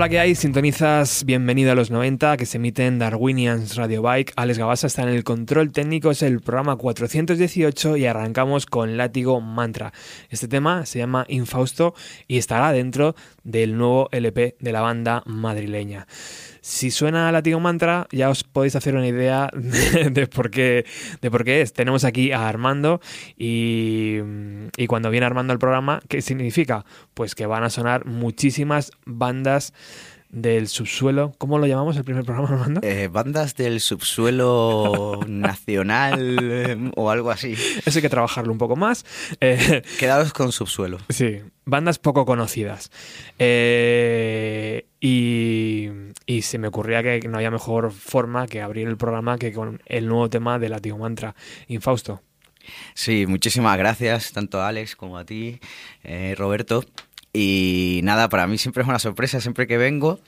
Hola, ¿qué hay? Sintonizas Bienvenido a los 90 que se emite en Darwinians Radio Bike. Alex Gabasa está en el control técnico, es el programa 418 y arrancamos con Látigo Mantra. Este tema se llama Infausto y estará dentro del nuevo LP de la banda madrileña. Si suena Látigo Mantra, ya os podéis hacer una idea de, por, qué, de por qué es. Tenemos aquí a Armando y, y cuando viene Armando al programa, ¿qué significa? Pues que van a sonar muchísimas bandas del subsuelo. ¿Cómo lo llamamos el primer programa, Armando? Eh, bandas del subsuelo nacional eh, o algo así. Eso hay que trabajarlo un poco más. Eh, Quedados con subsuelo. Sí, bandas poco conocidas. Eh, y, y, se me ocurría que no había mejor forma que abrir el programa que con el nuevo tema de Latigo Mantra, Infausto. Sí, muchísimas gracias tanto a Alex como a ti, Roberto. Y nada, para mí siempre es una sorpresa, siempre que vengo.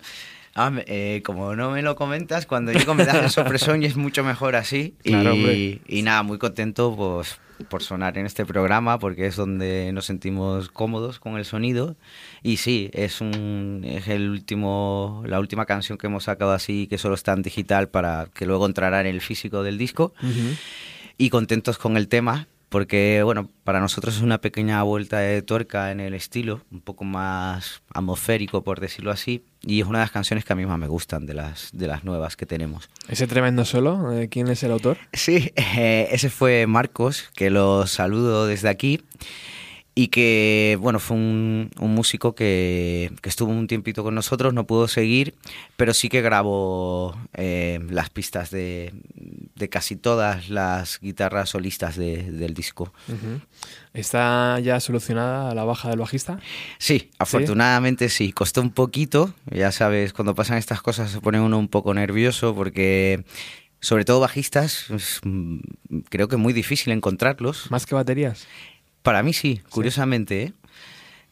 Ah, eh, como no me lo comentas, cuando llego me das el sorpresón y es mucho mejor así. y, y, nada, muy contento pues, por sonar en este programa porque es donde nos sentimos cómodos con el sonido. Y sí, es, un, es el último, la última canción que hemos sacado así que solo está en digital para que luego entrará en el físico del disco. Y contentos con el tema, porque bueno, para nosotros es una pequeña vuelta de tuerca en el estilo, un poco más atmosférico por decirlo así, y es una de las canciones que a mí más me gustan de las, de las nuevas que tenemos. ¿Ese tremendo solo? Eh, ¿Quién es el autor? Sí, eh, ese fue Marcos, que lo saludo desde aquí y que, bueno, fue un, músico que, estuvo un tiempito con nosotros, no pudo seguir, pero sí que grabó eh, las pistas de, casi todas las guitarras solistas del disco. ¿Está ya solucionada la baja del bajista? Sí, afortunadamente ¿Sí? Costó un poquito, ya sabes, cuando pasan estas cosas se pone uno un poco nervioso porque sobre todo bajistas, mm, creo que es muy difícil encontrarlos. ¿Más que baterías? Para mí sí, curiosamente. ¿eh?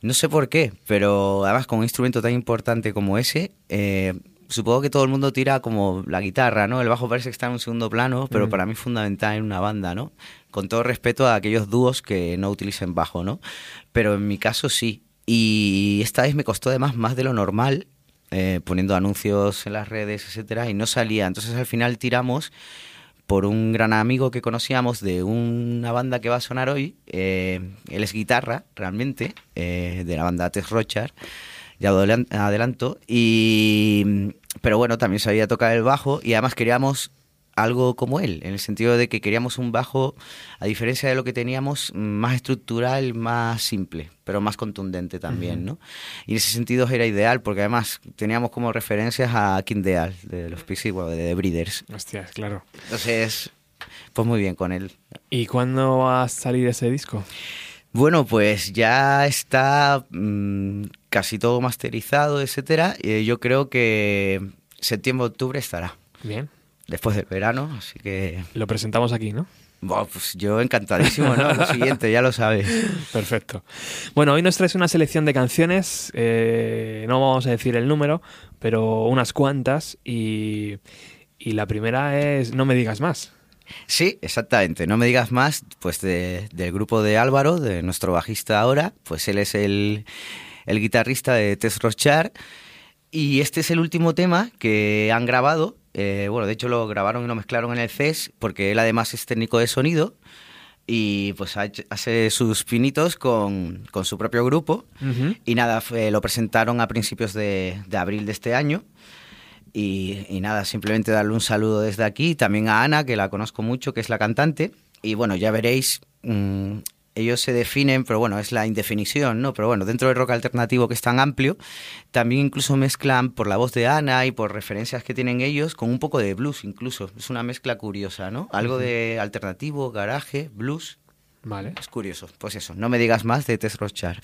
No sé por qué, pero además con un instrumento tan importante como ese, eh, supongo que todo el mundo tira como la guitarra, ¿no? El bajo parece que está en un segundo plano, pero para mí es fundamental en una banda, ¿no? Con todo respeto a aquellos dúos que no utilicen bajo, ¿no? Pero en mi caso sí. Y esta vez me costó además más de lo normal, eh, poniendo anuncios en las redes, etcétera, y no salía. Entonces al final tiramos por un gran amigo que conocíamos de una banda que va a sonar hoy. Eh, él es guitarra, realmente, eh, de la banda Tess Rochar, ya adelanto. Y, pero bueno, también sabía tocar el bajo y además queríamos algo como él, en el sentido de que queríamos un bajo, a diferencia de lo que teníamos, más estructural, más simple, pero más contundente también, ¿no? Y en ese sentido era ideal, porque además teníamos como referencias a King Deal, de los PC, bueno, de The Breeders. Hostias, claro. Entonces, pues muy bien con él. ¿Y cuándo va a salir ese disco? Bueno, pues ya está mm, casi todo masterizado, etcétera. Y yo creo que septiembre-octubre estará. Bien después del verano, así que... Lo presentamos aquí, ¿no? pues yo encantadísimo, ¿no? Lo siguiente, ya lo sabes. Perfecto. Bueno, hoy nos traes una selección de canciones, eh, no vamos a decir el número, pero unas cuantas, y, y la primera es No me digas más. Sí, exactamente. No me digas más, pues del grupo de Álvaro, de nuestro bajista ahora, pues él es el, el guitarrista de Tess Rochar. Y este es el último tema que han grabado eh, bueno, de hecho lo grabaron y lo mezclaron en el CES porque él además es técnico de sonido y pues hace sus pinitos con, su propio grupo. Y nada, lo presentaron a principios de, abril de este año. Y, nada, simplemente darle un saludo desde aquí, también a Ana, que la conozco mucho, que es la cantante. Y bueno, ya veréis, mm, ellos se definen, pero bueno, es la indefinición, ¿no? Pero bueno, dentro del rock alternativo que es tan amplio, también incluso mezclan por la voz de Ana y por referencias que tienen ellos con un poco de blues incluso. Es una mezcla curiosa, ¿no? Algo de alternativo, garaje, blues. Vale. Es curioso. Pues eso, no me digas más de Tess Rochar.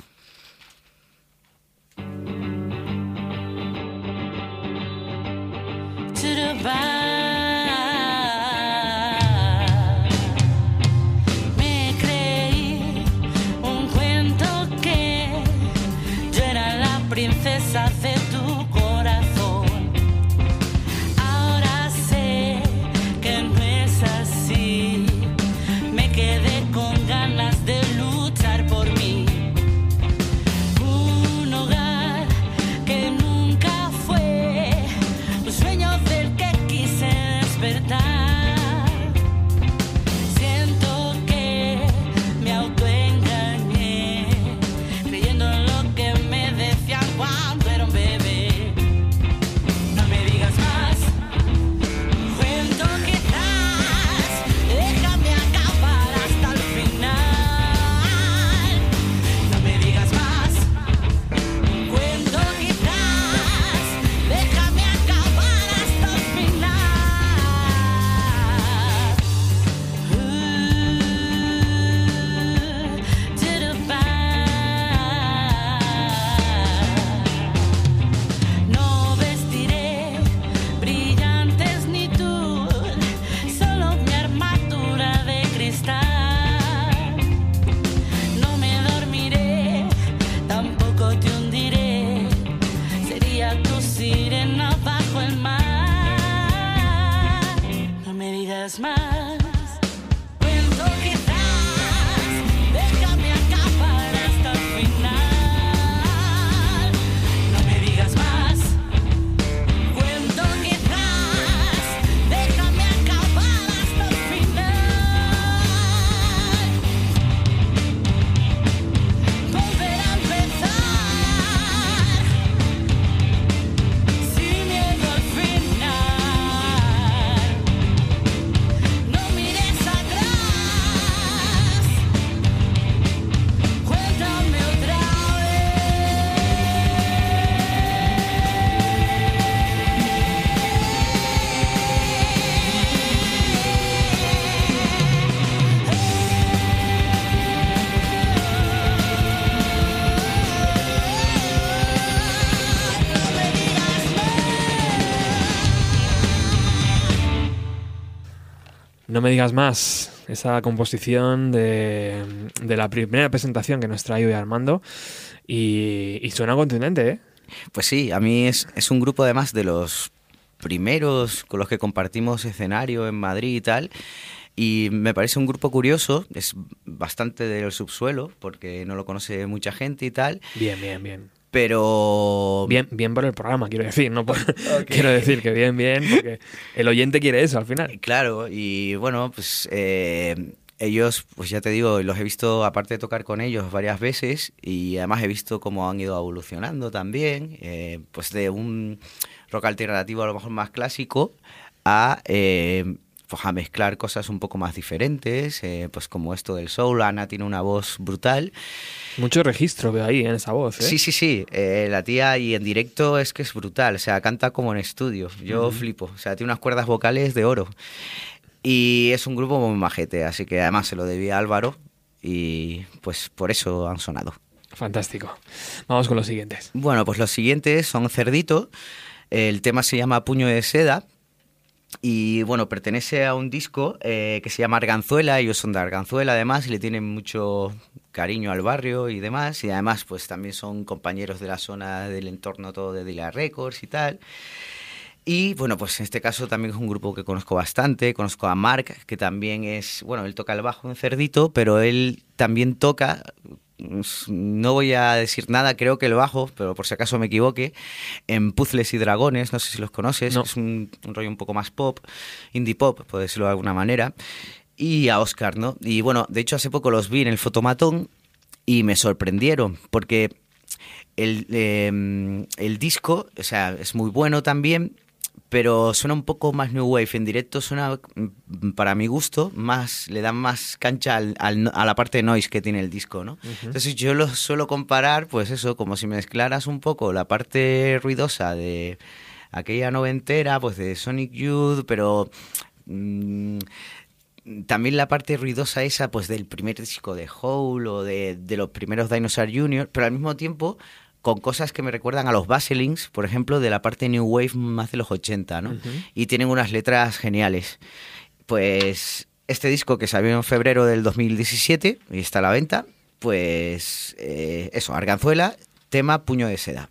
smile. Me digas más, esa composición de, de la primera presentación que nos trae hoy Armando y, y suena contundente, ¿eh? Pues sí, a mí es, es un grupo además de los primeros con los que compartimos escenario en Madrid y tal. Y me parece un grupo curioso, es bastante del subsuelo, porque no lo conoce mucha gente y tal. Bien, bien, bien. Pero. Bien, bien por el programa, quiero decir, no quiero decir que bien, bien, porque el oyente quiere eso al final. Claro, y bueno, pues eh, ellos, pues ya te digo, los he visto, aparte de tocar con ellos varias veces, y además he visto cómo han ido evolucionando también, eh, pues de un rock alternativo a lo mejor más clásico a, eh, pues a mezclar cosas un poco más diferentes, eh, pues como esto del soul, Ana tiene una voz brutal. Mucho registro veo ahí en esa voz. ¿eh? Sí, sí, sí, la tía y en directo es que es brutal, o sea, canta como en estudio, yo flipo, o sea, tiene unas cuerdas vocales de oro. Y es un grupo muy majete, así que además se lo debía a Álvaro y pues por eso han sonado. Fantástico. Vamos con los siguientes. Bueno, pues los siguientes son Cerdito. El tema se llama Puño de Seda. Y bueno, pertenece a un disco eh, que se llama Arganzuela. Ellos son de Arganzuela además le tienen mucho cariño al barrio y demás. Y además, pues también son compañeros de la zona del entorno todo de Dila Records y tal. Y bueno, pues en este caso también es un grupo que conozco bastante. Conozco a Mark, que también es, bueno, él toca el bajo en Cerdito, pero él también toca, no voy a decir nada, creo que el bajo, pero por si acaso me equivoque, en Puzzles y Dragones, no sé si los conoces, es un, rollo un poco más pop, indie pop, por decirlo de alguna manera. Y a Oscar, ¿no? Y bueno, de hecho hace poco los vi en el fotomatón y me sorprendieron, porque el, em, el disco, o sea, es muy bueno también, pero suena un poco más New Wave. En directo suena, mm, para mi gusto, más le da más cancha al, a la parte de noise que tiene el disco, ¿no? Entonces yo lo suelo comparar, pues eso, como si mezclaras un poco la parte ruidosa de aquella noventera, pues de Sonic Youth, pero... Mm, también la parte ruidosa esa, pues del primer disco de Hole o de, de los primeros Dinosaur Jr., pero al mismo tiempo con cosas que me recuerdan a los Baselings, por ejemplo, de la parte New Wave más de los 80, ¿no? Y tienen unas letras geniales. Pues este disco que salió en febrero del 2017 y está a la venta, pues eh, eso, Arganzuela, tema Puño de Seda.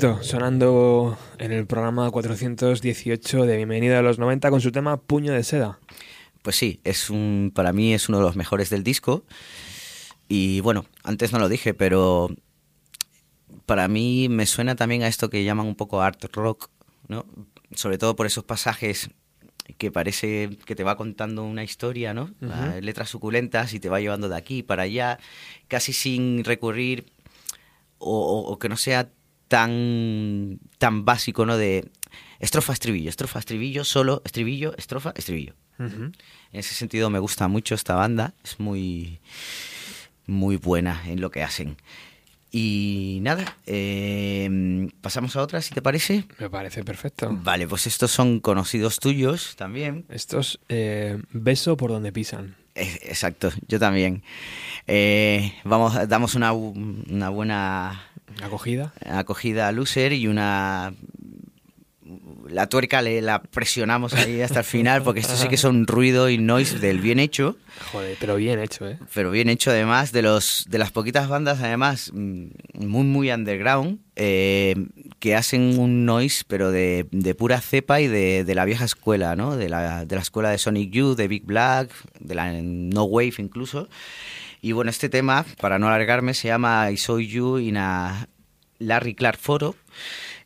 Sonando en el programa 418 de Bienvenida a los 90 con su tema Puño de Seda. Pues sí, es un, para mí es uno de los mejores del disco. Y bueno, antes no lo dije, pero para mí me suena también a esto que llaman un poco art rock, ¿no? Sobre todo por esos pasajes que parece que te va contando una historia, ¿no? Letras suculentas y te va llevando de aquí para allá, casi sin recurrir o, que no sea tan, tan básico, ¿no? De estrofa, estribillo, estrofa, estribillo, solo, estribillo, estrofa, estribillo. En ese sentido me gusta mucho esta banda, es muy, muy buena en lo que hacen. Y nada, em, pasamos a otra, si te parece. Me parece perfecto. Vale, pues estos son conocidos tuyos también. Estos, eh, beso por donde pisan. exacto, yo también. Eh, vamos, damos una, una buena acogida. Acogida a Loser y una la tuerca le la presionamos ahí hasta el final, porque esto sí que son ruido y noise del bien hecho. Joder, pero bien hecho, ¿eh? Pero bien hecho además, de, los, de las poquitas bandas además mm, muy, muy underground, eh, que hacen un noise, pero de, pura cepa y de, la vieja escuela, ¿no? De la, de la escuela de Sonic Youth, de Big Black, de la No Wave incluso. Y bueno, este tema, para no alargarme, se llama I Saw You in a Larry Clark Photo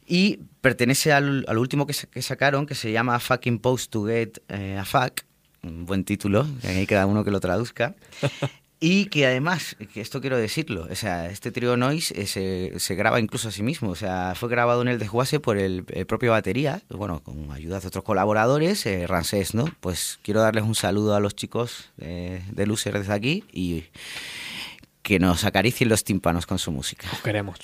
y pertenece al, último que, sacaron, que se llama Fucking Post to Get eh, a Fuck. Un buen título, que hay cada uno que lo traduzca. Y que además, que esto quiero decirlo, o sea, este trío Noise eh, se, graba incluso a sí mismo, o sea, fue grabado en el desguace por el, propio batería, bueno, con ayuda de otros colaboradores, eh, ¿no? Pues quiero darles un saludo a los chicos de, Lucer desde aquí y que nos acaricien los tímpanos con su música. queremos.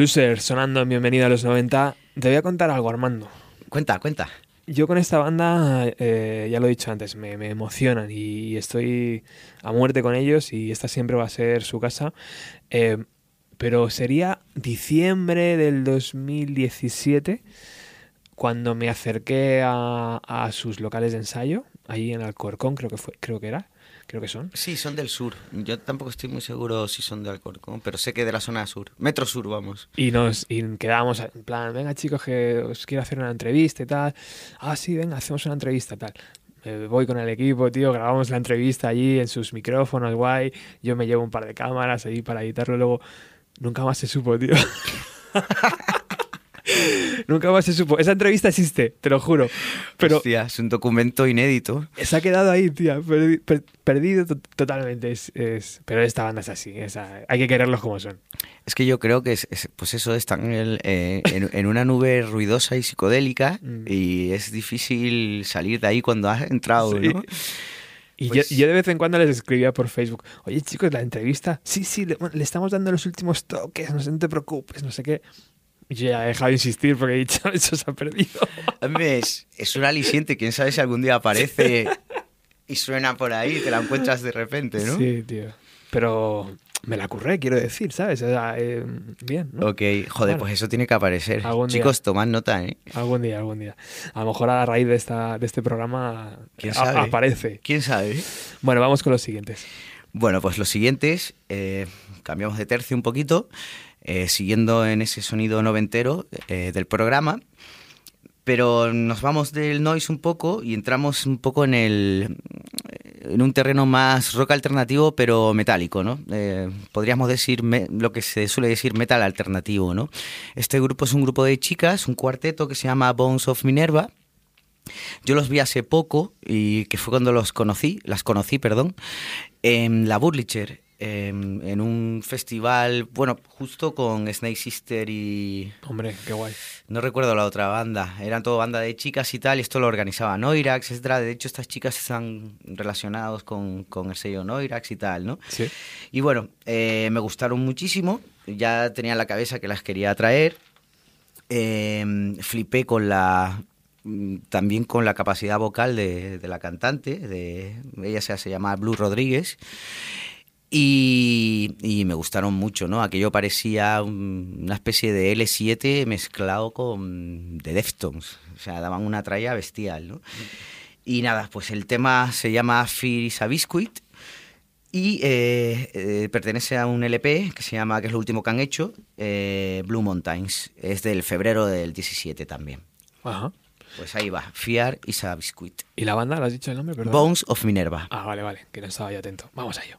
Loser sonando en Bienvenido a los 90. Te voy a contar algo, Armando. Cuenta, cuenta. Yo con esta banda, eh, ya lo he dicho antes, me, emocionan y estoy a muerte con ellos y esta siempre va a ser su casa. Eh, pero sería diciembre del 2017 cuando me acerqué a, a sus locales de ensayo, ahí en Alcorcón creo que, fue, creo que era creo que son. Sí, son del sur. Yo tampoco estoy muy seguro si son de Alcorcón, pero sé que de la zona sur. Metro Sur, vamos. Y nos y quedábamos en plan, venga chicos, que os quiero hacer una entrevista y tal. Ah, sí, venga, hacemos una entrevista tal. Me voy con el equipo, tío, grabamos la entrevista allí en sus micrófonos, guay. Yo me llevo un par de cámaras ahí para editarlo. Luego, nunca más se supo, tío. Nunca más se supo. Esa entrevista existe, te lo juro. Pero Hostia, es un documento inédito. Se ha quedado ahí, tía. perdido totalmente. Es, pero esta banda es así. hay que quererlos como son. Es que yo creo que, es, pues eso, están eh, en, una nube ruidosa y psicodélica mm. y es difícil salir de ahí cuando has entrado, ¿no? Y yo, pues yo, de vez en cuando les escribía por Facebook, oye chicos, la entrevista, sí, sí, le, le estamos dando los últimos toques, no, no te preocupes, no sé qué. Ya he dejado de insistir porque he dicho, eso se ha perdido. Es, es un aliciente, quién sabe si algún día aparece y suena por ahí te la encuentras de repente, ¿no? Sí, tío. Pero me la curré, quiero decir, ¿sabes? Eh, bien, ¿no? Ok, joder, pues eso tiene que aparecer. Chicos, tomad nota, ¿eh? Algún día, algún día. A lo mejor a raíz de, esta, de este programa ¿Quién sabe? aparece. ¿Quién sabe? Bueno, vamos con los siguientes. Bueno, pues los siguientes, eh, cambiamos de tercio un poquito. Eh, siguiendo en ese sonido noventero eh, del programa. Pero nos vamos del noise un poco y entramos un poco en el en un terreno más rock alternativo pero metálico, ¿no? Eh, podríamos decir lo que se suele decir metal alternativo, ¿no? Este grupo es un grupo de chicas, un cuarteto que se llama Bones of Minerva. Yo los vi hace poco y que fue cuando los conocí, las conocí, perdón, en la Burlicher Em, en un festival, bueno, justo con Snake Sister y... Hombre, qué guay. No recuerdo la otra banda, eran todo banda de chicas y tal, y esto lo organizaba Noirax, etc. De hecho, estas chicas están relacionadas con, con el sello Noirax y tal, ¿no? Sí. Y bueno, eh, me gustaron muchísimo, ya tenía en la cabeza que las quería traer. Em, flipé con la también con la capacidad vocal de, de la cantante, de, ella se, se llama Blue Rodríguez, y, me gustaron mucho, ¿no? Aquello parecía una especie de L7 mezclado con de Deftones. O sea, daban una tralla bestial, ¿no? Y nada, pues el tema se llama Fear is a Biscuit y eh, eh, pertenece a un LP que se llama, que es lo último que han hecho, eh, Blue Mountains. Es del febrero del 17 también. Ajá. Pues ahí va, Fear is a Biscuit. ¿Y la banda? ¿Lo has dicho el nombre? Perdón. Bones of Minerva. Ah, vale, vale, que no estaba yo atento. Vamos a ello.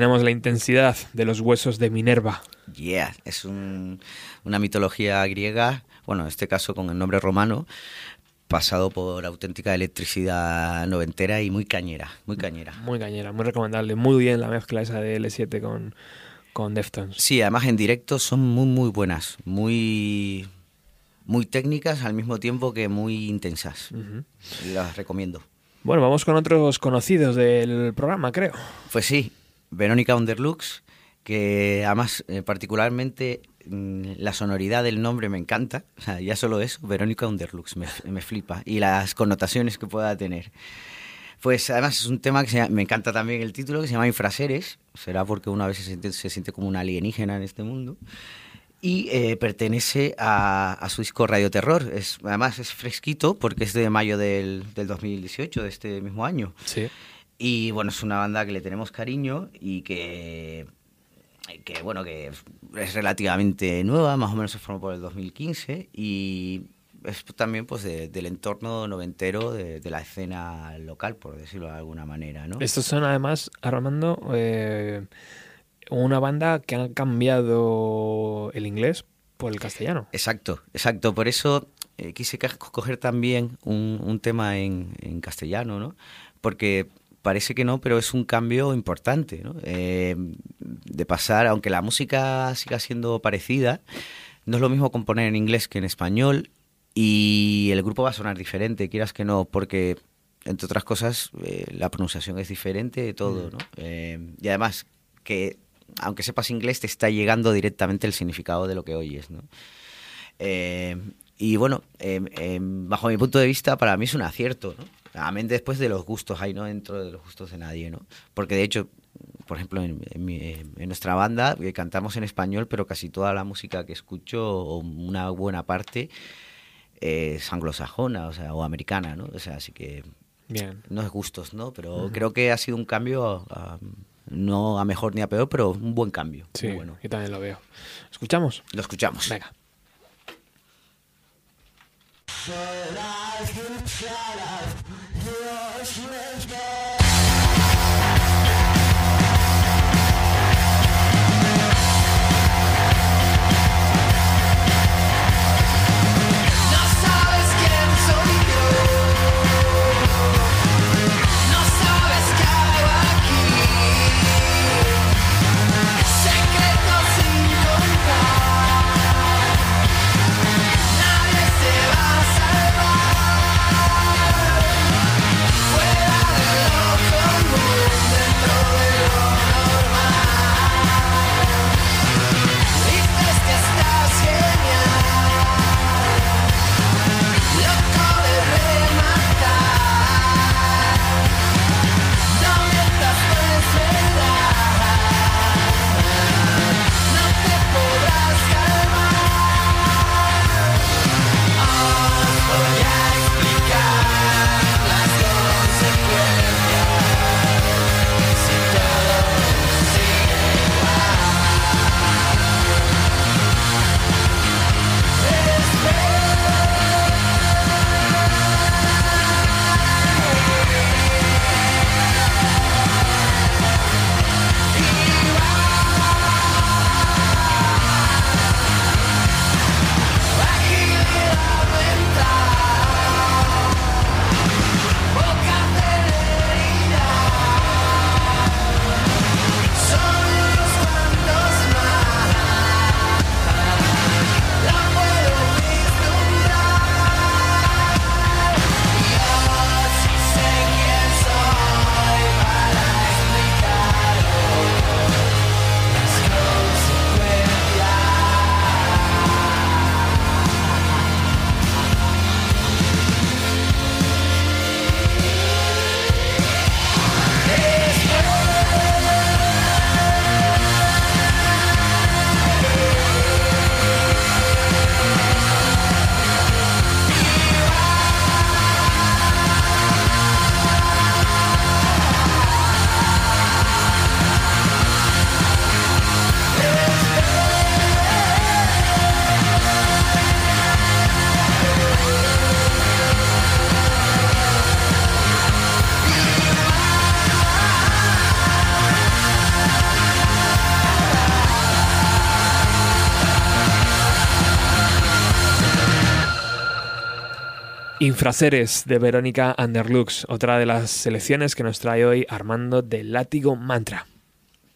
tenemos la intensidad de los huesos de Minerva. Yeah, es una mitología griega, bueno, en este caso con el nombre romano, pasado por auténtica electricidad noventera y muy cañera, muy cañera. Muy cañera, muy recomendable. Muy bien la mezcla esa de L7 con, con Deftones. Sí, además en directo son muy, muy buenas, muy, muy técnicas al mismo tiempo que muy intensas. Las recomiendo. Bueno, vamos con otros conocidos del programa, creo. Pues sí, Verónica Underlux, que además eh, particularmente mm, la sonoridad del nombre me encanta, o sea, ya solo eso, Verónica Underlux, me, me flipa, y las connotaciones que pueda tener. Pues además es un tema que me encanta también el título, que se llama Infraseres, será porque una vez se siente, se siente como una alienígena en este mundo, y eh, pertenece a, su disco Radio Terror. Es, además es fresquito porque es de mayo del, del 2018, de este mismo año. Sí. Y bueno, es una banda que le tenemos cariño y que, que bueno, que es relativamente nueva, más o menos se formó por el 2015 y es también pues del entorno noventero de, la escena local, por decirlo de alguna manera, ¿no? Estos son además, Armando, eh, una banda que ha cambiado el inglés por el castellano. Exacto, exacto. Por eso eh, quise coger también un, un tema en, en, castellano, ¿no? Porque parece que no, pero es un cambio importante, ¿no? Eh, de pasar, aunque la música siga siendo parecida, no es lo mismo componer en inglés que en español y el grupo va a sonar diferente, quieras que no, porque entre otras cosas eh, la pronunciación es diferente de todo, mm. ¿no? Eh, y además que aunque sepas inglés te está llegando directamente el significado de lo que oyes, ¿no? y bueno, bajo mi punto de vista, para mí es un acierto, ¿no? Amén después de los gustos, ahí no dentro de los gustos de nadie, ¿no? Porque de hecho, por ejemplo, en, nuestra banda eh, cantamos en español, pero casi toda la música que escucho, o una buena parte, es anglosajona, o sea, o americana, ¿no? O sea, así que Bien. no es gustos, ¿no? Pero creo que ha sido un cambio, no a mejor ni a peor, pero un buen cambio. Sí, bueno. yo también lo veo. ¿Escuchamos? Lo escuchamos. Venga. I've been proud of. Yours was. Infraseres de Verónica Underlux, otra de las selecciones que nos trae hoy Armando del Látigo Mantra.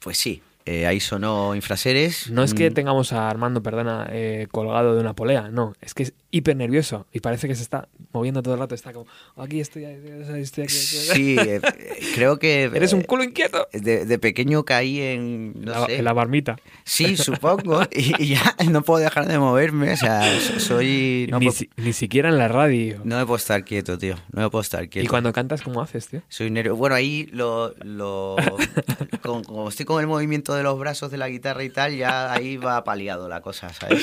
Pues sí, eh, ahí sonó Infraseres. No es que Mm, tengamos a Armando, perdona, eh, colgado de una polea, no, es que hiper nervioso y parece que se está moviendo todo el rato, está como, aquí estoy, estoy, estoy aquí. Sí, eh, creo que... Eres un eh, culo inquieto. De, de pequeño caí en... No La- sé. en la barmita. Sí, supongo. Y, y ya no puedo dejar de moverme. O sea, so- soy... No, ni, puedo- si- ni siquiera en la radio. no me puedo estar quieto, tío. No me puedo estar quieto. y cuando cantas, ¿cómo haces, tío? Soy nervioso. Bueno, ahí lo... lo con- como estoy con el movimiento de los brazos de la guitarra y tal, ya ahí va paliado la cosa, ¿sabes?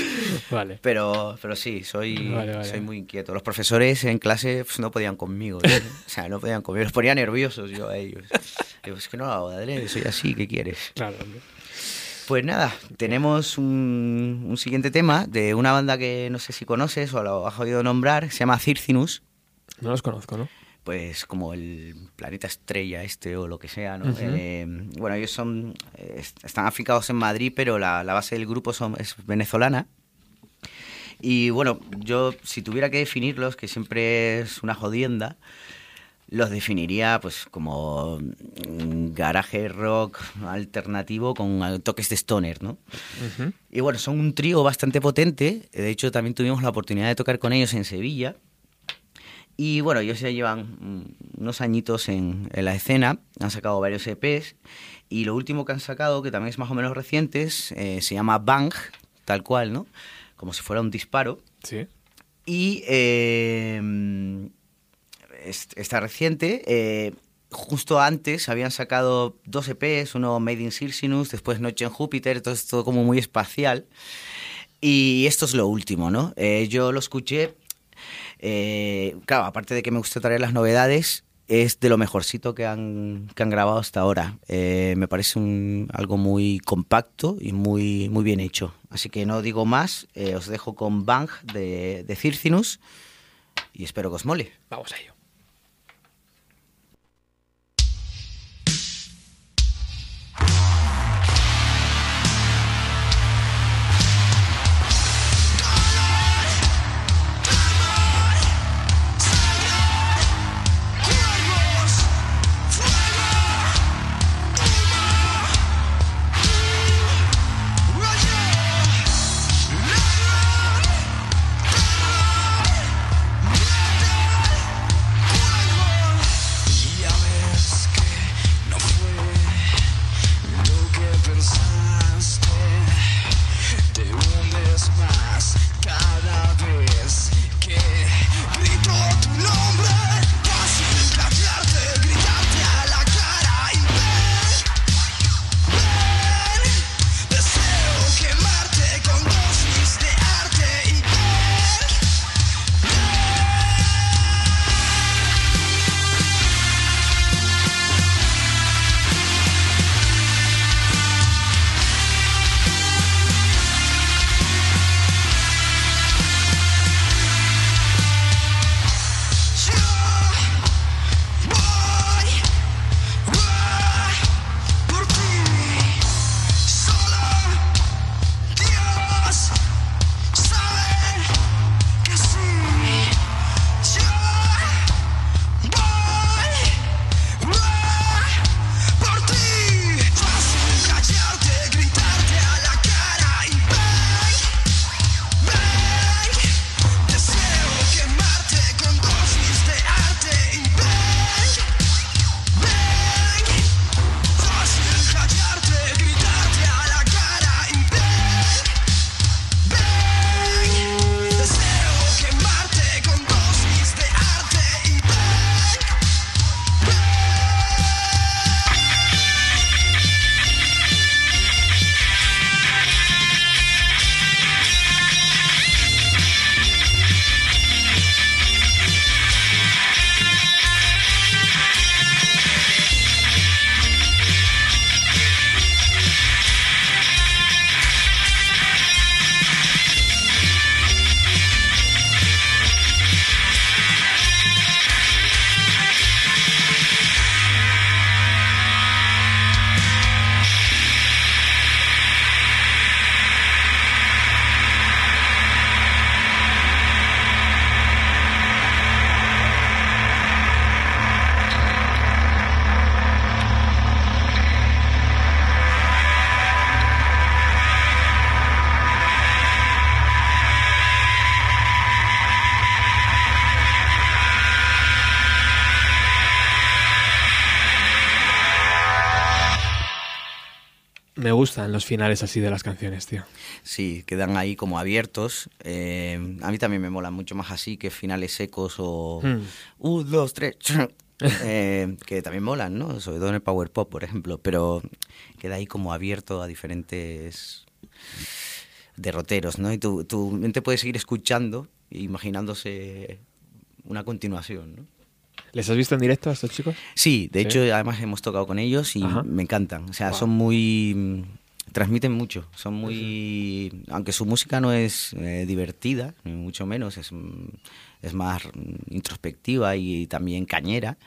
Vale. Pero, pero sí, soy, Vale, vale. soy muy inquieto. Los profesores en clase pues, no podían conmigo. ¿eh? O sea, no podían conmigo. Los ponía nerviosos yo a ellos. Digo, es que no lo hago de adrede, soy así, ¿qué quieres? Claro. hombre. Pues nada, tenemos un, un siguiente tema de una banda que no sé si conoces o lo has oído nombrar, se llama Circinus, No los conozco, ¿no? pues como el planeta estrella este o lo que sea, ¿no? Eh, bueno, ellos son, eh, est- están afincados en Madrid, pero la, la base del grupo son, es venezolana. Y bueno, yo si tuviera que definirlos, que siempre es una jodienda, los definiría pues como mm, garaje rock alternativo con toques de stoner, ¿no? Ujú. Y bueno, son un trío bastante potente. De hecho, también tuvimos la oportunidad de tocar con ellos en Sevilla. Y bueno, ellos ya llevan mm, unos añitos en, en la escena, han sacado varios EPs. Y lo último que han sacado, que también es más o menos reciente, eh, se llama Bang, tal cual, ¿no? Como si fuera un disparo. Sí. Y eh, es- está reciente. eh, justo antes habían sacado dos EPs, uno Made in Circinus, después Noche en Júpiter, todo esto como muy espacial. Y esto es lo último, ¿no? Eh, yo lo escuché, eh, claro, aparte de que me gusta traer las novedades, es de lo mejorcito que han, que han grabado hasta ahora. Eh, me parece un- algo muy compacto y muy, muy bien hecho. Así que no digo más, eh, os dejo con Bang de, de Circinus y espero que os mole. Vamos a ello. Gustan los finales así de las canciones, tío. Sí, quedan ahí como abiertos. Eh, a mí también me mola mucho más así que finales secos o... Hmm. Un, dos, tres... eh, que también molan, ¿no? Sobre todo en el Power Pop, por ejemplo. Pero queda ahí como abierto a diferentes derroteros, ¿no? Y tu, tu mente puede seguir escuchando e imaginándose una continuación, ¿no? ¿Les has visto en directo a estos chicos? Sí, de ¿Sí? hecho, además hemos tocado con ellos y Ajá. me encantan. O sea, Wow. son muy. mm, transmiten mucho. Son muy. Aunque su música no es eh, divertida, ni mucho menos, es, mm, es más mm, introspectiva y, también cañera,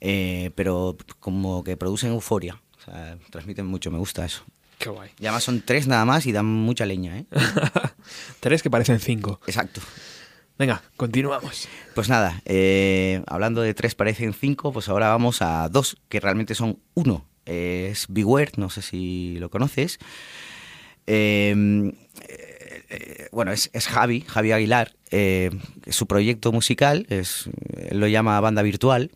eh, pero como que producen euforia. O sea, transmiten mucho, me gusta eso. Qué guay. Y además son tres nada más y dan mucha leña, ¿eh? Tres que parecen cinco. Exacto. Venga, continuamos. Pues nada, eh, hablando de tres parecen cinco, pues ahora vamos a dos, que realmente son uno. Eh, es Beware, no sé si lo conoces. Eh, eh, bueno, es, es Javi, Javi Aguilar. eh, su proyecto musical es, él lo llama banda virtual,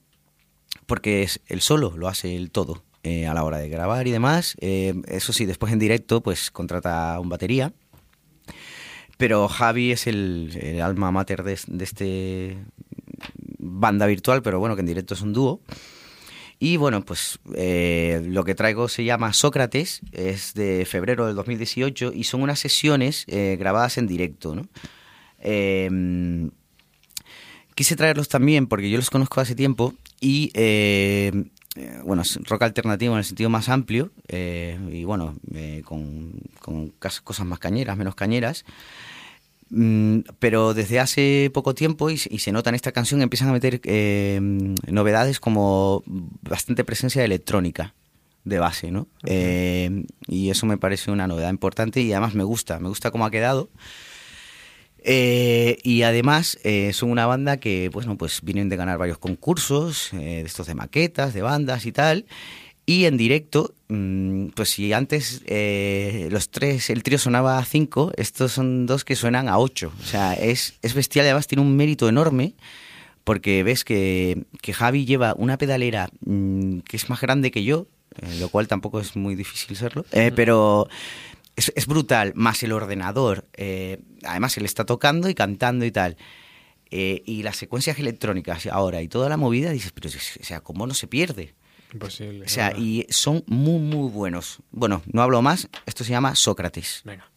porque es él solo, lo hace él todo. eh, a la hora de grabar y demás. Eso sí, después en directo, pues contrata un batería. Pero Javi es el, el alma mater de, de este banda virtual, pero bueno, que en directo es un dúo. Y bueno, pues eh, lo que traigo se llama Sócrates, es de febrero del 2018 y son unas sesiones eh, grabadas en directo, ¿no? Eh, quise traerlos también porque yo los conozco hace tiempo y eh, eh, bueno, es rock alternativo en el sentido más amplio eh, y bueno, eh, con, con cosas más cañeras, menos cañeras. Mm, pero desde hace poco tiempo, y, se- y se nota en esta canción, empiezan a meter eh, novedades como bastante presencia de electrónica de base, ¿no? Eh, y eso me parece una novedad importante y además me gusta, me gusta cómo ha quedado. Eh, y además son una banda que, bueno, pues vienen de ganar varios concursos, de estos de maquetas, de bandas y tal. Y en directo, mm, pues si antes eh, los tres, el trío sonaba a cinco, estos son dos que suenan a ocho. O sea, es, es bestial y además tiene un mérito enorme porque ves que, que Javi lleva una pedalera mm, que es más grande que yo, eh, lo cual tampoco es muy difícil serlo, eh, pero es, es brutal, más el ordenador, eh, además él está tocando y cantando y tal. Eh, y las secuencias electrónicas ahora y toda la movida, dices, pero o sea, ¿cómo no se pierde? Imposible. O sea, ¿verdad? y son muy, muy buenos. Bueno, no hablo más, esto se llama Sócrates. Venga.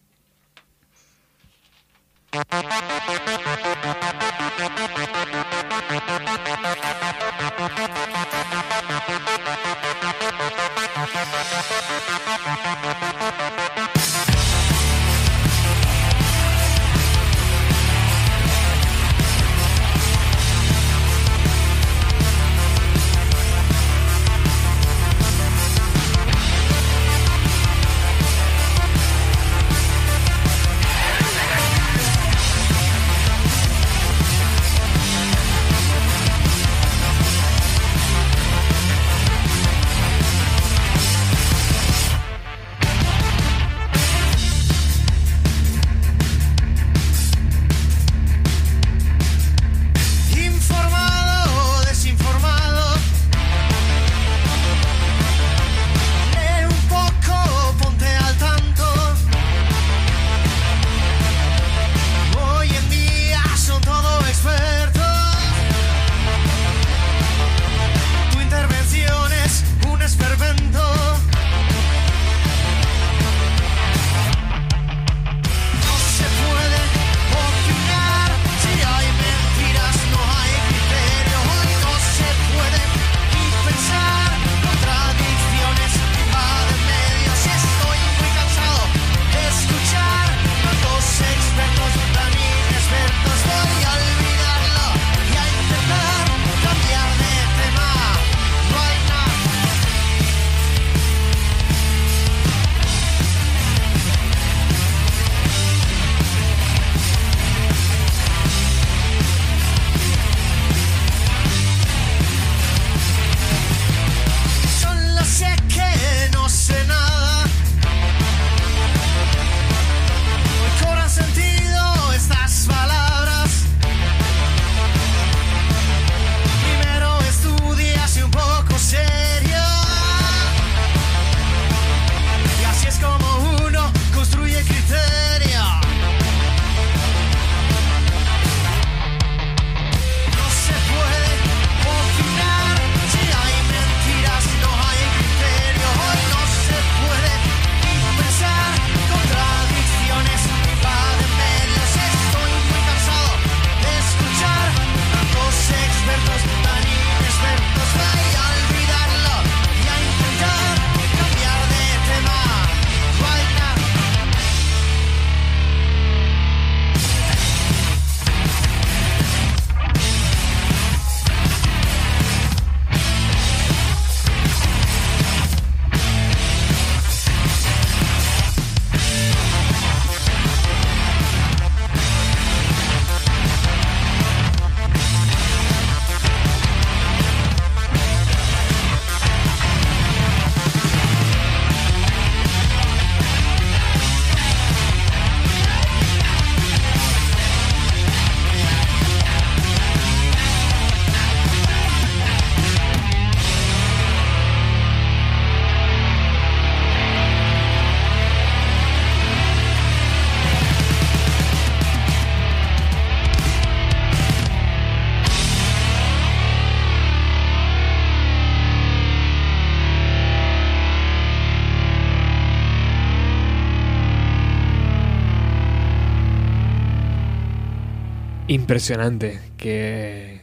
Impresionante que,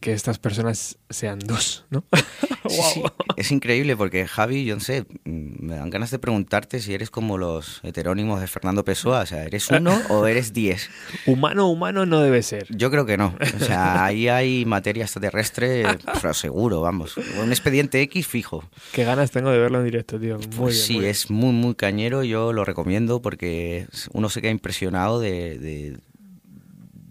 que estas personas sean dos, ¿no? Sí, es increíble porque Javi, yo no sé, mm, me dan ganas de preguntarte si eres como los heterónimos de Fernando Pessoa, o sea, ¿eres uno o eres diez? Humano, humano no debe ser. Yo creo que no, o sea, ahí hay materia extraterrestre, pero seguro, vamos, un expediente X fijo. Qué ganas tengo de verlo en directo, tío. Muy Pues bien, sí, muy bien. es muy, muy cañero, yo lo recomiendo porque uno se queda impresionado de, de-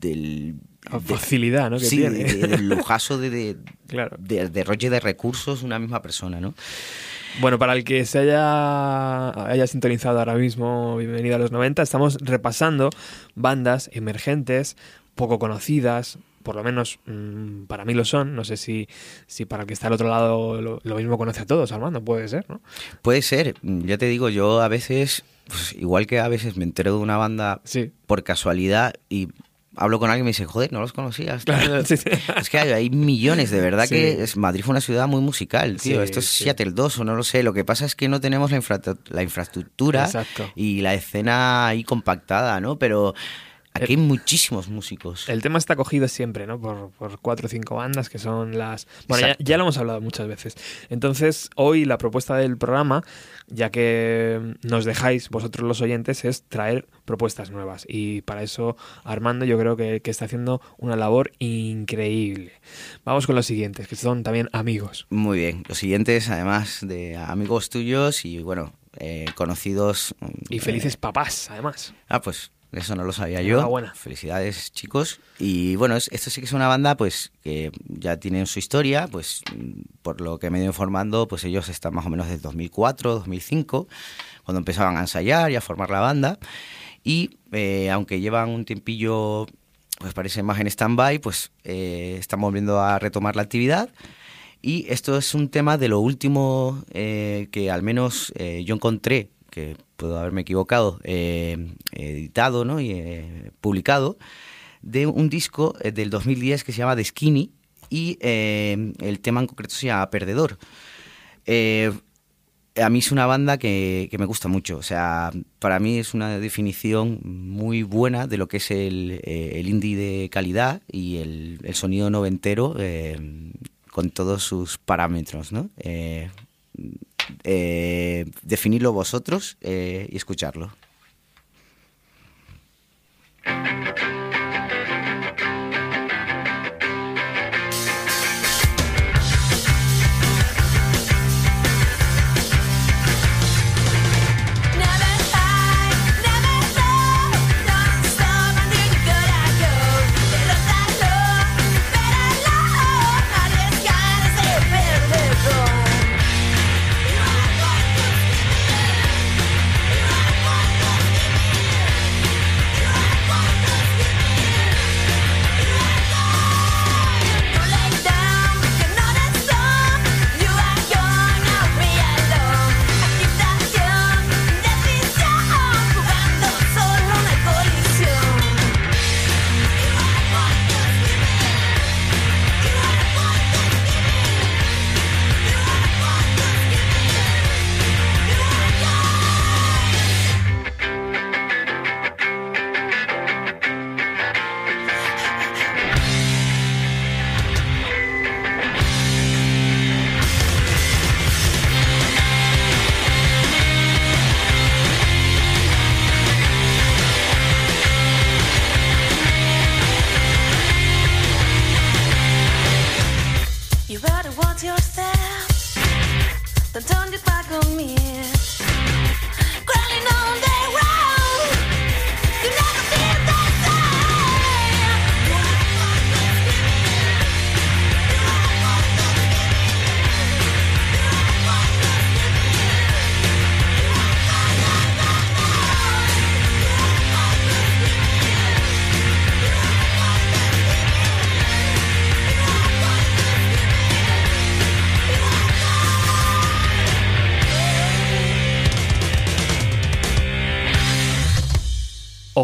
del... La de- facilidad, ¿no? Que sí, tiene. de- del lujazo de, de, Claro. de, derroche de recursos una misma persona, ¿no? Bueno, para el que se haya, haya sintonizado ahora mismo, bienvenido a los 90, estamos repasando bandas emergentes, poco conocidas, por lo menos mm, para mí lo son, no sé si, si para el que está al otro lado lo, lo mismo conoce a todos, Armando, puede ser, ¿no? Puede ser, ya te digo, yo a veces, pues, igual que a veces me entero de una banda Sí. por casualidad y hablo con alguien y me dice, joder, no los conocías. Claro, sí, sí. Es que hay, hay millones, de verdad Sí. que es- Madrid fue una ciudad muy musical, tío. Sí, Esto es sí. Seattle 2 o no lo sé. Lo que pasa es que no tenemos la, infra- la infraestructura Exacto. y la escena ahí compactada, ¿no? Pero aquí hay muchísimos músicos. El tema está cogido siempre, ¿no? Por, por cuatro o cinco bandas que son las... Bueno, ya, lo hemos hablado muchas veces. Entonces, hoy la propuesta del programa, ya que nos dejáis vosotros los oyentes, es traer propuestas nuevas. Y para eso Armando yo creo que, que está haciendo una labor increíble. Vamos con los siguientes, que son también amigos. Muy bien. Los siguientes, además de amigos tuyos y, bueno, eh, conocidos. Y eh, felices papás, además. Ah, pues eso no lo sabía yo. Felicidades, chicos. Y bueno, es- esto sí que es una banda pues que ya tienen su historia, pues por lo que me he ido informando, pues ellos están más o menos desde 2004, 2005, cuando empezaban a ensayar y a formar la banda. Y eh, aunque llevan un tiempillo, pues parece más en stand-by, pues eh, están volviendo a retomar la actividad. Y esto es un tema de lo último eh, que al menos eh, yo encontré, que puedo haberme equivocado, eh, editado ¿no? y eh, publicado, de un disco eh, del 2010 que se llama The Skinny y el tema en concreto se llama Perdedor. A mí es una banda que, que me gusta mucho, o sea, para mí es una definición muy buena de lo que es el, el indie de calidad y el, el sonido noventero con todos sus parámetros, ¿no? Eh, definirlo vosotros eh, y escucharlo.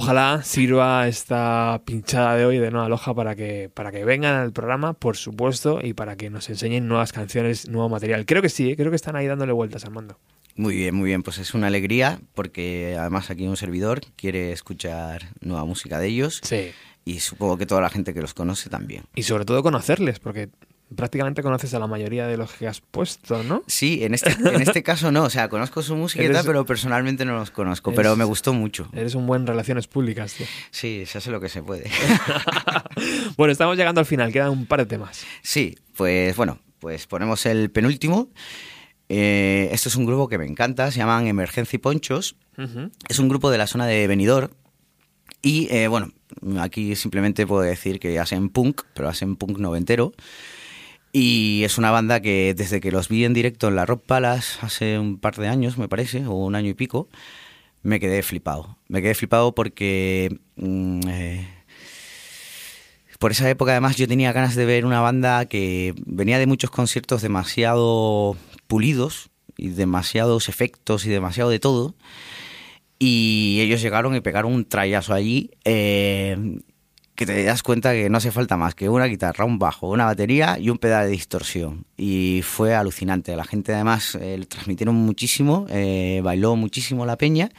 Ojalá sirva esta pinchada de hoy de Nueva Loja para que, para que vengan al programa, por supuesto, y para que nos enseñen nuevas canciones, nuevo material. Creo que sí, ¿eh? creo que están ahí dándole vueltas, Armando. Muy bien, muy bien. Pues es una alegría porque además aquí un servidor quiere escuchar nueva música de ellos. Sí. y supongo que toda la gente que los conoce también. Y sobre todo conocerles, porque prácticamente conoces a la mayoría de los que has puesto, ¿no? Sí, en este, en este caso no, o sea, conozco su música y Eres- tal, pero personalmente no los conozco, pero Eres- me gustó mucho. Eres un buen relaciones públicas, tío. Sí, se hace lo que se puede. bueno, estamos llegando al final, quedan un par de temas. Sí, pues bueno, pues ponemos el penúltimo. Eh, esto es un grupo que me encanta, se llaman Emergency Ponchos. Ujú. Es un grupo de la zona de Benidorm. Y eh, bueno, aquí simplemente puedo decir que hacen punk, pero hacen punk noventero. Y es una banda que desde que los vi en directo en la Rock Palace hace un par de años, me parece, o un año y pico, me quedé flipado. Me quedé flipado porque mm, eh, por esa época además yo tenía ganas de ver una banda que venía de muchos conciertos demasiado pulidos y demasiados efectos y demasiado de todo. Y ellos llegaron y pegaron un trayazo allí eh, que te das cuenta que no hace falta más que una guitarra, un bajo, una batería y un pedal de distorsión. Y fue alucinante. La gente además eh, transmitieron muchísimo, eh, bailó muchísimo la peña.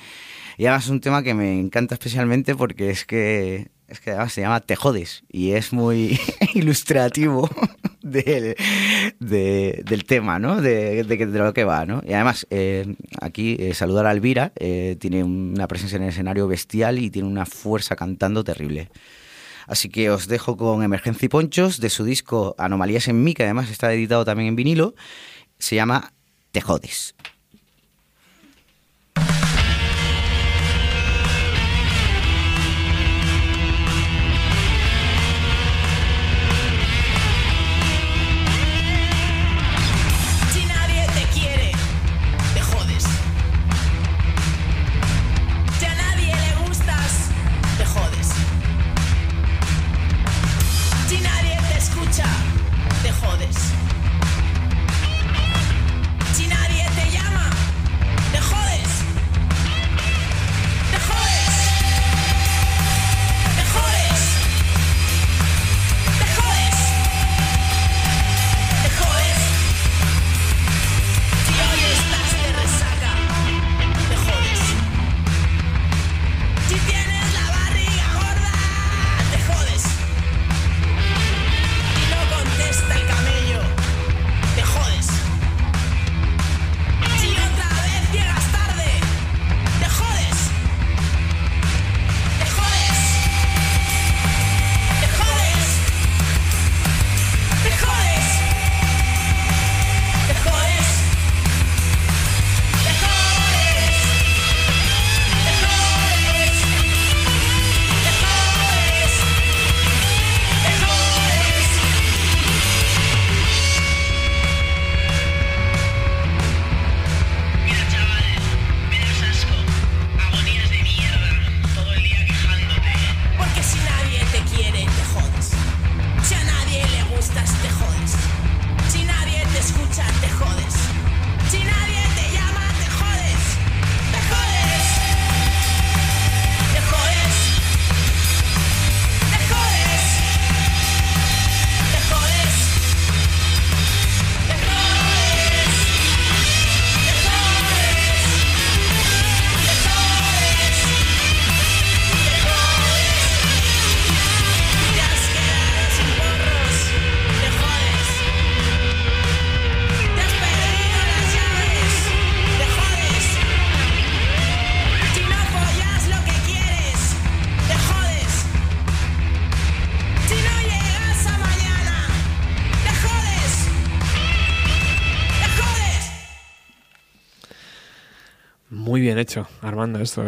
Y además es un tema que me encanta especialmente porque es que, es que además se llama Te jodes y es muy ilustrativo del, de- del tema, ¿no? De, de lo que va, ¿no? Y además, eh, aquí eh, saludar a Elvira, tiene una presencia en el escenario bestial y tiene una fuerza cantando terrible. Así que os dejo con Emergencia y Ponchos de su disco Anomalías en mí, que además está editado también en vinilo. Se llama Te jodes.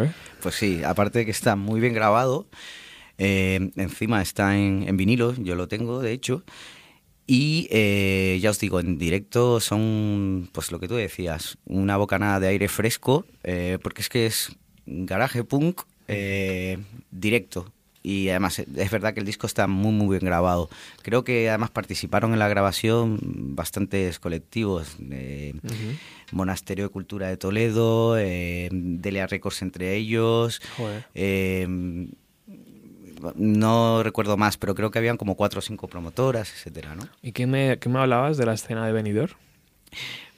¿Eh? Pues sí, aparte de que está muy bien grabado, eh, encima está en, vinilo, yo lo tengo de hecho, y eh, ya os digo, en directo son, pues lo que tú decías, una bocanada de aire fresco, porque es que es garaje punk directo. Y además es verdad que el disco está muy muy bien grabado. Creo que además participaron en la grabación bastantes colectivos. eh, Monasterio de Cultura de Toledo, eh, Delia Records entre ellos. Joder. eh, no recuerdo más, pero creo que habían como cuatro o cinco promotoras, etcétera, ¿no? ¿Y qué me, qué me hablabas de la escena de Benidorm?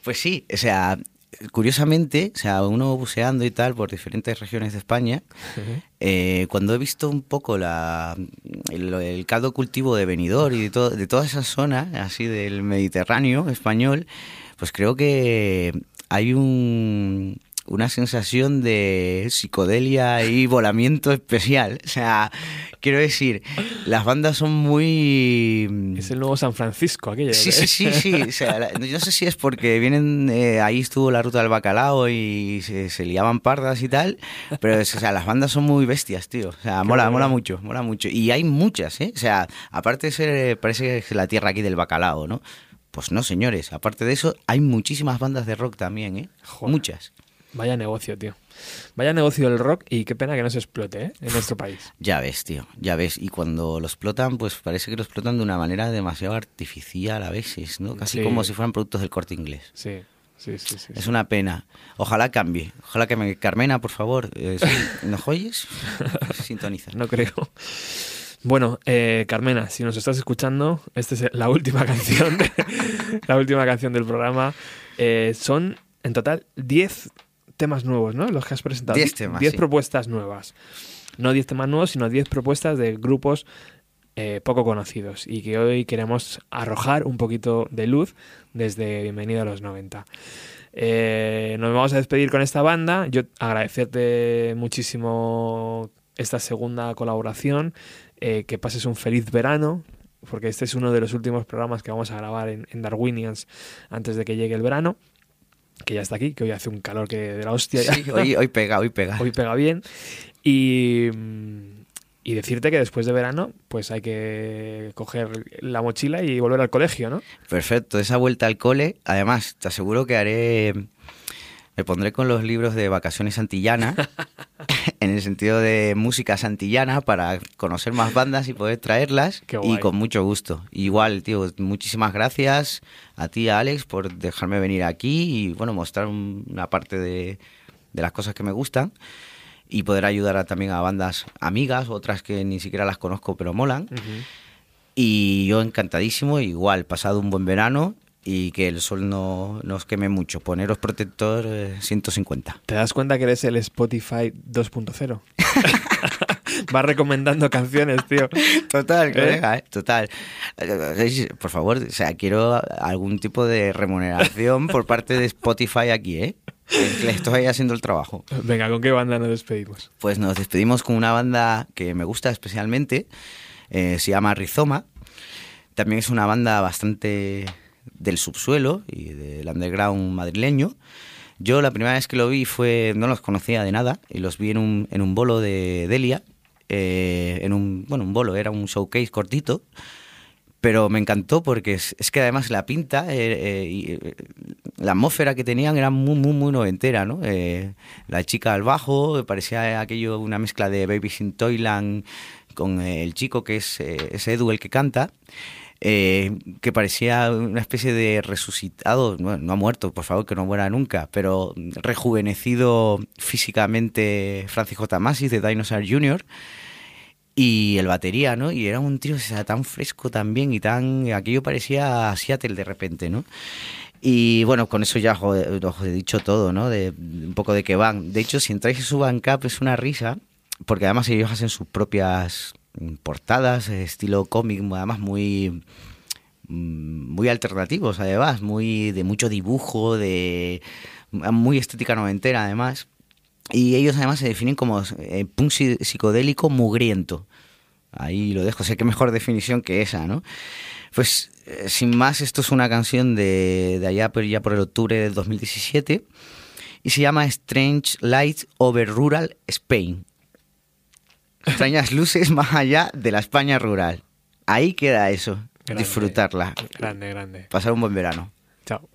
Pues sí, o sea, curiosamente, o sea, uno buceando y tal por diferentes regiones de España, eh, cuando he visto un poco la, el, el caldo cultivo de Benidorm y de, todo, de toda esa zona, así del Mediterráneo español, pues creo que hay un, una sensación de psicodelia y volamiento especial. O sea, quiero decir, las bandas son muy... Es el nuevo San Francisco, aquello. Sí, sí, sí, sí. O sea, la- yo no sé si es porque vienen, eh, ahí estuvo la ruta del bacalao y se, se liaban pardas y tal, pero es- o sea, las bandas son muy bestias, tío. O sea, mola, mola mucho, mola mucho. Y hay muchas, ¿eh? O sea, aparte de ser, parece que es la tierra aquí del bacalao, ¿no? Pues no, señores. Aparte de eso, hay muchísimas bandas de rock también, ¿eh? Joder. Muchas. Vaya negocio, tío. Vaya negocio el rock y qué pena que no se explote ¿eh? en nuestro país. Ya ves, tío, ya ves. Y cuando lo explotan, pues parece que lo explotan de una manera demasiado artificial a veces, ¿no? Casi Sí. como si fueran productos del corte inglés. Sí, sí, sí. sí, Es una pena. Ojalá cambie. Ojalá que me... Carmena, por favor, eh, ¿nos oyes? Sintoniza. No creo. Bueno, eh, Carmena, si nos estás escuchando, esta es la última canción, de- la última canción del programa. Eh, son en total 10 temas nuevos, ¿no? Los que has presentado. 10 temas, 10 sí. propuestas nuevas. No 10 temas nuevos, sino 10 propuestas de grupos eh, poco conocidos y que hoy queremos arrojar un poquito de luz desde Bienvenido a los 90. Eh, nos vamos a despedir con esta banda. Yo agradecerte muchísimo esta segunda colaboración. eh, que pases un feliz verano, porque este es uno de los últimos programas que vamos a grabar en, en Darwinians antes de que llegue el verano, que ya está aquí, que hoy hace un calor que de la hostia. ya. Sí, hoy, hoy pega, hoy pega. Hoy pega bien. Y, y decirte que después de verano, pues hay que coger la mochila y volver al colegio, ¿no? Perfecto, esa vuelta al cole. Además, te aseguro que haré... Me pondré con los libros de vacaciones antillana, en el sentido de música santillana, para conocer más bandas y poder traerlas. Qué Y con mucho gusto. Igual, tío, muchísimas gracias a ti, a Alex, por dejarme venir aquí y, bueno, mostrar un- una parte de, de las cosas que me gustan. Y poder ayudar a- también a bandas amigas, otras que ni siquiera las conozco, pero molan. Y yo encantadísimo, igual, pasado un buen verano y que el sol no nos queme mucho. Poneros protector eh, 150. ¿Te das cuenta que eres el Spotify 2.0? Vas recomendando canciones, tío. Total, ¿Eh? colega, ¿eh? total. Eh, Por favor, o sea, quiero algún tipo de remuneración por parte de Spotify aquí, ¿eh? Que Le estoy haciendo el trabajo. Venga, ¿con qué banda nos despedimos? Pues nos despedimos con una banda que me gusta especialmente, eh, se llama Rizoma. También es una banda bastante del subsuelo y del underground madrileño. Yo la primera vez que lo vi fue, no los conocía de nada, y los vi en un, en un bolo de Delia, eh, en un, bueno, un bolo, era un showcase cortito, pero me encantó porque es, que además la pinta eh, eh, y la atmósfera que tenían era muy, muy, muy noventera, ¿no? La chica al bajo, parecía aquello una mezcla de Baby Sin Toyland con el chico que es, es Edu el que canta. Eh, que parecía una especie de resucitado, no, ha muerto, por favor, que no muera nunca, pero rejuvenecido físicamente Francis J. De Dinosaur Jr., y el batería, ¿no? Y era un tío tan fresco también y tan... Aquello parecía Seattle de repente, ¿no? Y bueno, con eso ya os he dicho todo, ¿no? De, un poco de qué van. De hecho, si entráis en su Bandcamp es una risa, porque además ellos hacen sus propias portadas, eh, estilo cómic, además muy mm, muy alternativos además, muy de mucho dibujo, de muy estética noventera además. Y ellos además se definen como eh, punk psi- psicodélico mugriento. Ahí lo dejo, sé qué mejor definición que esa, ¿no? Pues eh, sin más, esto es una canción de, de allá, pero ya por el octubre del 2017 y se llama Strange Lights Over Rural Spain. Extrañas luces más allá de la España rural. Ahí queda eso, Grande. disfrutarla, Grande, grande. pasar un buen verano. Chao.